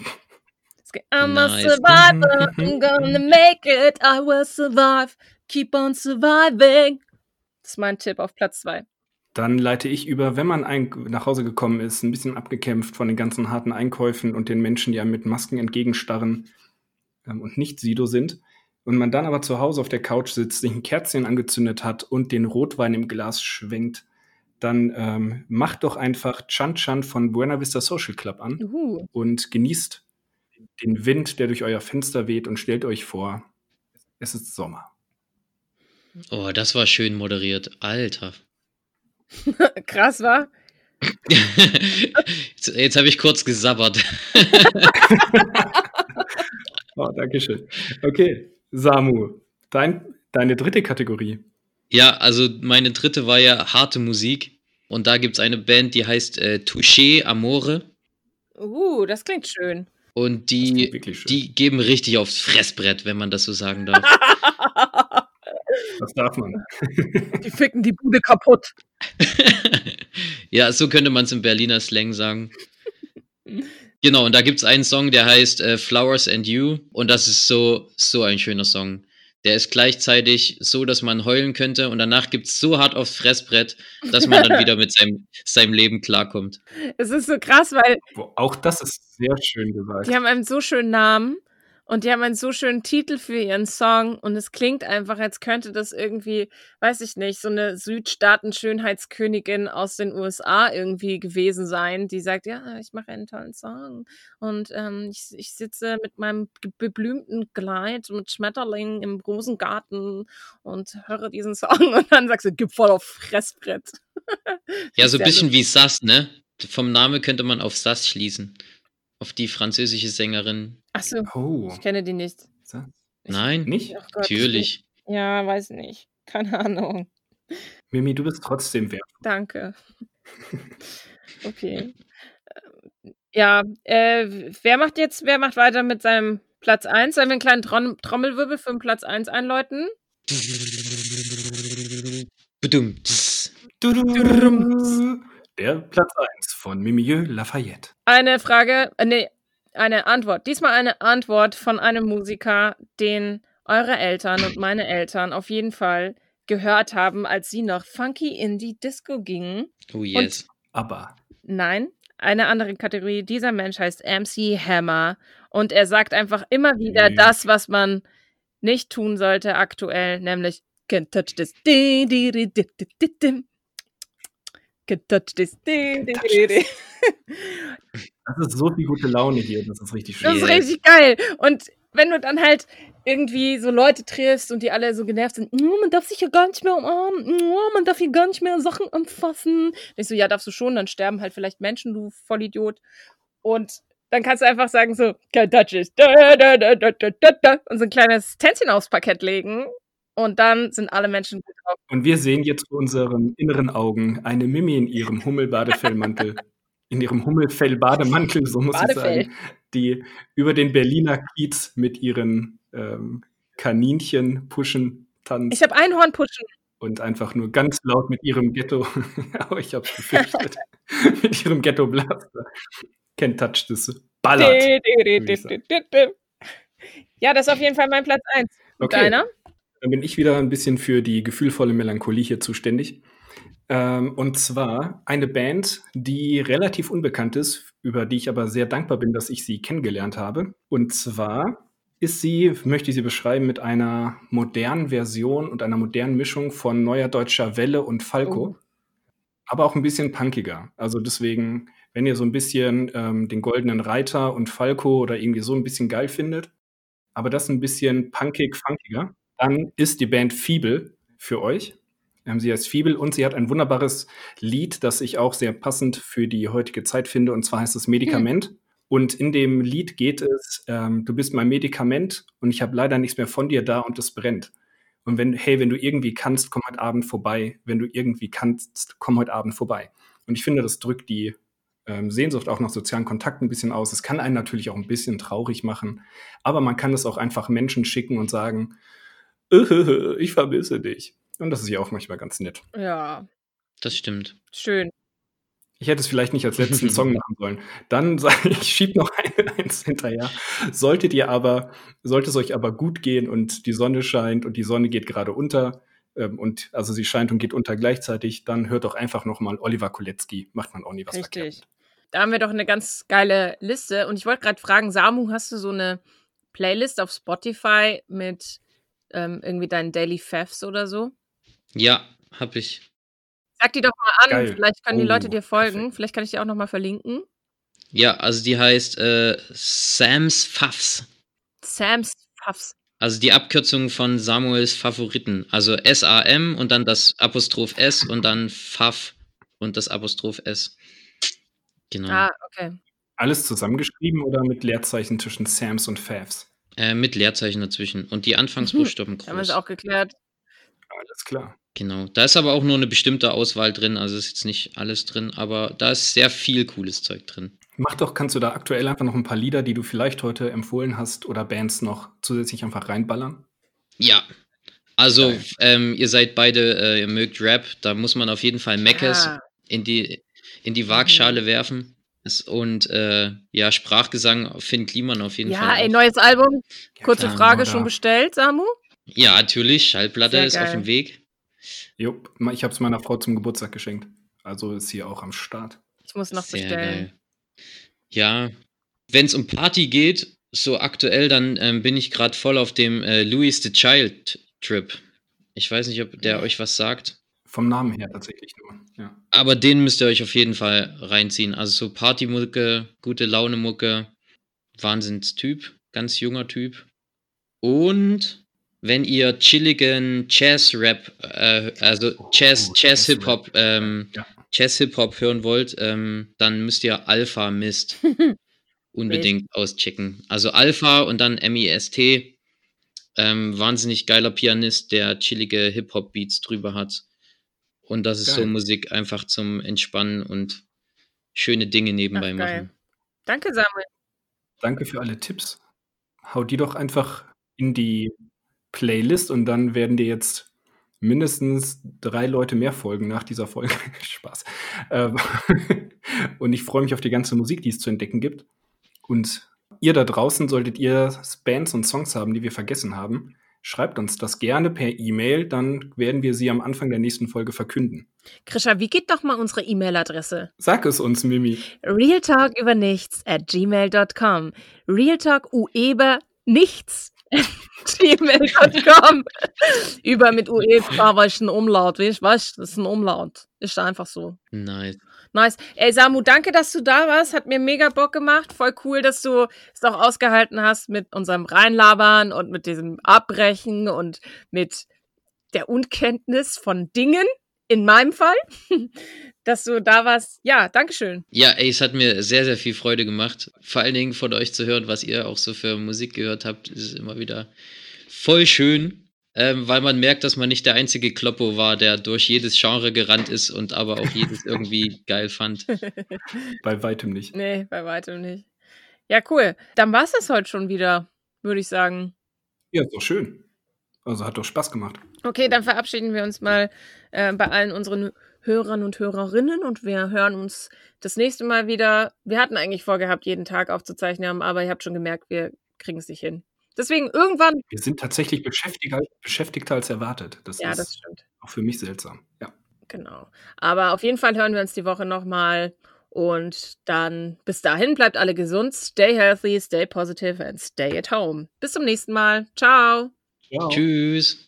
I'm nice. a survivor, I'm gonna make it, I will survive, keep on surviving. Das ist mein Tipp auf Platz 2.
Dann leite ich über, wenn man ein, nach Hause gekommen ist, ein bisschen abgekämpft von den ganzen harten Einkäufen und den Menschen, die einem mit Masken entgegenstarren ähm, und nicht Sido sind, und man dann aber zu Hause auf der Couch sitzt, sich ein Kerzchen angezündet hat und den Rotwein im Glas schwenkt, dann ähm, macht doch einfach Chan Chan von Buena Vista Social Club an
uh.
und genießt den Wind, der durch euer Fenster weht und stellt euch vor, es ist Sommer.
Oh, das war schön moderiert. Alter.
Krass, war?
jetzt, jetzt habe ich kurz gesabbert.
oh, danke schön. Okay, Samu, dein, deine dritte Kategorie.
Ja, also meine dritte war ja harte Musik. Und da gibt es eine Band, die heißt äh, Touché Amore.
Uh, das klingt schön.
Und die, die geben richtig aufs Fressbrett, wenn man das so sagen darf.
Das darf man.
Die ficken die Bude kaputt.
ja, so könnte man es im Berliner Slang sagen. Genau, und da gibt es einen Song, der heißt äh, Flowers and You. Und das ist so, so ein schöner Song. Der ist gleichzeitig so, dass man heulen könnte und danach gibt es so hart aufs Fressbrett, dass man dann wieder mit seinem, seinem Leben klarkommt.
Es ist so krass, weil.
Auch das ist sehr schön gesagt.
Die haben einen so schönen Namen und die haben einen so schönen Titel für ihren Song und es klingt einfach, als könnte das irgendwie, weiß ich nicht, so eine Südstaaten-Schönheitskönigin aus den USA irgendwie gewesen sein, die sagt, ja, ich mache einen tollen Song und ähm, ich, ich sitze mit meinem beblümten Kleid mit Schmetterlingen im Rosengarten und höre diesen Song und dann sagst du, gib voll auf Fressbrett.
ja, so ein bisschen wie Sass, ne? Vom Namen könnte man auf Sass schließen. Auf die französische Sängerin
Achso, oh. ich kenne die nicht.
Nein, nicht? Oh Gott, Natürlich.
Ja, weiß nicht. Keine Ahnung.
Mimi, du bist trotzdem wert.
Danke. okay. Ähm, ja, äh, wer macht jetzt, wer macht weiter mit seinem Platz 1? Sollen wir einen kleinen Trom Trommelwirbel für den Platz 1 einläuten?
Der Platz 1 von Mimieux Lafayette.
Eine Frage, äh, nee, eine Antwort. Diesmal eine Antwort von einem Musiker, den eure Eltern und meine Eltern auf jeden Fall gehört haben, als sie noch funky in die Disco gingen.
Oh yes. Und
Aber.
Nein, eine andere Kategorie. Dieser Mensch heißt MC Hammer und er sagt einfach immer wieder nee. das, was man nicht tun sollte aktuell, nämlich Can't touch this. Can't touch this.
Das ist so viel gute Laune hier, das ist richtig schön.
Das ist richtig geil. Und wenn du dann halt irgendwie so Leute triffst und die alle so genervt sind, oh, man darf sich ja gar nicht mehr umarmen, oh, man darf hier gar nicht mehr Sachen anfassen. Ich so, ja, darfst du schon, dann sterben halt vielleicht Menschen, du Vollidiot. Und dann kannst du einfach sagen so, can't touch it. Und so ein kleines Tänzchen aufs Parkett legen. Und dann sind alle Menschen gut
drauf. Und wir sehen jetzt vor unseren inneren Augen eine Mimi in ihrem Hummelbadefellmantel in ihrem Hummelfell-Bademantel, so muss Badefell. ich sagen, die über den Berliner Kiez mit ihren ähm, Kaninchen pushen tanzt.
Ich habe Einhorn pushen.
Und einfach nur ganz laut mit ihrem Ghetto, oh, ich hab's befürchtet, mit ihrem Ghetto-Blaster. Can't touch this. Ballert.
ja, das ist auf jeden Fall mein Platz 1. Okay. Deiner?
Dann bin ich wieder ein bisschen für die gefühlvolle Melancholie hier zuständig. Ähm, und zwar eine Band, die relativ unbekannt ist, über die ich aber sehr dankbar bin, dass ich sie kennengelernt habe. Und zwar ist sie, möchte ich sie beschreiben, mit einer modernen Version und einer modernen Mischung von Neuer Deutscher Welle und Falco.
Oh.
Aber auch ein bisschen punkiger. Also deswegen, wenn ihr so ein bisschen ähm, den Goldenen Reiter und Falco oder irgendwie so ein bisschen geil findet, aber das ein bisschen punkig, funkiger, dann ist die Band Fiebel für euch. Sie heißt Fiebel und sie hat ein wunderbares Lied, das ich auch sehr passend für die heutige Zeit finde, und zwar heißt es Medikament. Und in dem Lied geht es, ähm, du bist mein Medikament und ich habe leider nichts mehr von dir da und es brennt. Und wenn, hey, wenn du irgendwie kannst, komm heute Abend vorbei. Wenn du irgendwie kannst, komm heute Abend vorbei. Und ich finde, das drückt die ähm, Sehnsucht auch nach sozialen Kontakten ein bisschen aus. Es kann einen natürlich auch ein bisschen traurig machen, aber man kann es auch einfach Menschen schicken und sagen, ich vermisse dich. Und das ist ja auch manchmal ganz nett.
Ja,
Das stimmt.
schön.
Ich hätte es vielleicht nicht als letzten Song machen sollen. Dann sage ich, schieb noch ein, eins hinterher. Solltet ihr aber, sollte es euch aber gut gehen und die Sonne scheint und die Sonne geht gerade unter, ähm, und also sie scheint und geht unter gleichzeitig, dann hört doch einfach noch mal Oliver Kolecki, macht man auch nie was verkehrt.
Richtig. Da haben wir doch eine ganz geile Liste. Und ich wollte gerade fragen, Samu, hast du so eine Playlist auf Spotify mit ähm, irgendwie deinen Daily Favs oder so?
Ja, hab ich.
Sag die doch mal an,
Geil.
vielleicht können die
Oh,
Leute dir folgen.
perfekt.
Vielleicht kann ich dir auch noch mal verlinken.
Ja, also die heißt äh, Sam's Pfaffs.
Sam's Puffs.
Also die Abkürzung von Samuels Favoriten. Also S-A-M und dann das Apostroph S und dann Pfaff und das Apostroph S. Genau.
Ah, okay.
Alles zusammengeschrieben oder mit Leerzeichen zwischen Sams und Favs?
Äh, mit Leerzeichen dazwischen. Und die Anfangsbuchstaben
Haben wir es
groß.
auch geklärt.
Alles klar.
Genau. Da ist aber auch nur eine bestimmte Auswahl drin. Also ist jetzt nicht alles drin, aber da ist sehr viel cooles Zeug drin.
Mach doch, kannst du da aktuell einfach noch ein paar Lieder, die du vielleicht heute empfohlen hast oder Bands noch zusätzlich einfach reinballern?
Ja. Also, ähm, ihr seid beide, äh, ihr mögt Rap, da muss man auf jeden Fall Meckes
Ja.
in die, in die Waagschale werfen. Und äh, ja, Sprachgesang Finn Kliman auf jeden
Ja,
Fall.
ey,
auch.
neues Album. Kurze
klar,
Frage,
oder-
schon bestellt, Samu?
Ja, natürlich, Schallplatte
Sehr
ist auf
geil.
dem Weg.
Jupp, ich habe es meiner Frau zum Geburtstag geschenkt. Also ist sie auch am Start.
Ich muss noch
Sehr
bestellen.
geil. Ja, wenn es um Party geht, so aktuell, dann ähm, bin ich gerade voll auf dem äh, Louis the Child Trip. Ich weiß nicht, ob der euch was sagt.
Vom Namen her tatsächlich nur. Ja.
Aber den müsst ihr euch auf jeden Fall reinziehen. Also so Partymucke, gute Laune-Mucke, Wahnsinnstyp, ganz junger Typ. Und wenn ihr chilligen Jazz-Rap, äh, also Jazz,
Oh,
Jazz-Hip-Hop, ähm,
Ja.
Jazz-Hip-Hop hören wollt, ähm, dann müsst ihr Alpha Mist unbedingt auschecken. Also Alpha und dann M-I-S-T. Ähm, wahnsinnig geiler Pianist, der chillige Hip-Hop-Beats drüber hat. Und das ist so
Geil.
Musik einfach zum Entspannen und schöne Dinge nebenbei
Ach,
machen.
Danke, Samuel.
Danke für alle Tipps. Hau die doch einfach in die Playlist und dann werden dir jetzt mindestens drei Leute mehr folgen nach dieser Folge. Spaß. Ähm, und ich freue mich auf die ganze Musik, die es zu entdecken gibt. Und ihr da draußen, solltet ihr Bands und Songs haben, die wir vergessen haben, schreibt uns das gerne per E-Mail, dann werden wir sie am Anfang der nächsten Folge verkünden.
Krischa, wie geht doch mal unsere E-Mail-Adresse?
Sag es uns, Mimi.
Realtalk über nichts at gmail.com. Realtalk ueber nichts at gmail.com. über mit UE, war ich ein Umlaut, weißt du, das ist ein Umlaut. Ist einfach so.
Nice.
Nice. Ey, Samu, danke, dass du da warst. Hat mir mega Bock gemacht. Voll cool, dass du es auch ausgehalten hast mit unserem Reinlabern und mit diesem Abbrechen und mit der Unkenntnis von Dingen. In meinem Fall. dass du da warst. Ja, Dankeschön.
Ja, ey, es hat mir sehr, sehr viel Freude gemacht. Vor allen Dingen von euch zu hören, was ihr auch so für Musik gehört habt, ist immer wieder voll schön, ähm, weil man merkt, dass man nicht der einzige Kloppo war, der durch jedes Genre gerannt ist und aber auch jedes irgendwie geil fand.
Bei weitem nicht.
Nee, bei weitem nicht. Ja, cool. Dann war es das heute schon wieder, würde ich sagen.
Ja, ist doch schön. Also hat doch Spaß gemacht.
Okay, dann verabschieden wir uns mal äh, bei allen unseren Hörern und Hörerinnen und wir hören uns das nächste Mal wieder. Wir hatten eigentlich vorgehabt, jeden Tag aufzuzeichnen, aber ihr habt schon gemerkt, wir kriegen es nicht hin. Deswegen irgendwann.
Wir sind tatsächlich beschäftigter, beschäftigter als erwartet. Das
Ja,
ist
das stimmt.
auch für mich seltsam. Ja.
Genau. Aber auf jeden Fall hören wir uns die Woche nochmal. Und dann bis dahin bleibt alle gesund, stay healthy, stay positive and stay at home. Bis zum nächsten Mal. Ciao.
Ciao. Tschüss.